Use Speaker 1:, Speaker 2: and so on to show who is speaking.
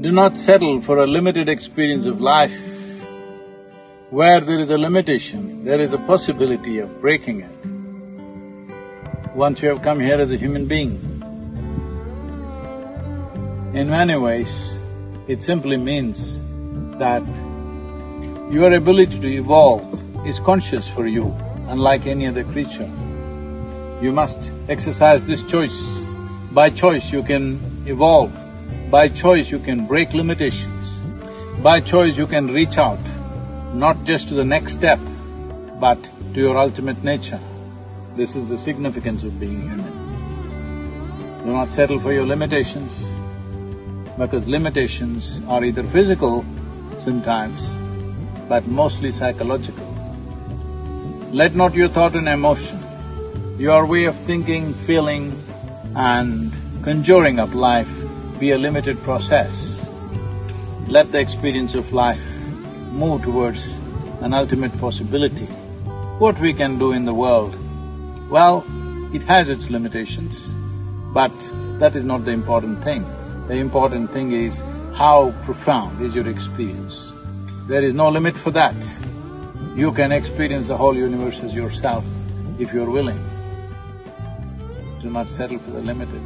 Speaker 1: Do not settle for a limited experience of life. Where there is a limitation, there is a possibility of breaking it. Once you have come here as a human being, in many ways, it simply means that your ability to evolve is conscious for you, unlike any other creature. You must exercise this choice. By choice you can evolve, by choice you can break limitations, by choice you can reach out, not just to the next step, but to your ultimate nature. This is the significance of being human. Do not settle for your limitations, because limitations are either physical sometimes, but mostly psychological. Let not your thought and emotion, your way of thinking, feeling and conjuring up life be a limited process. Let the experience of life move towards an ultimate possibility. What we can do in the world, well, it has its limitations, but that is not the important thing. The important thing is how profound is your experience. There is no limit for that. You can experience the whole universe as yourself if you're willing. Do not settle for the limited.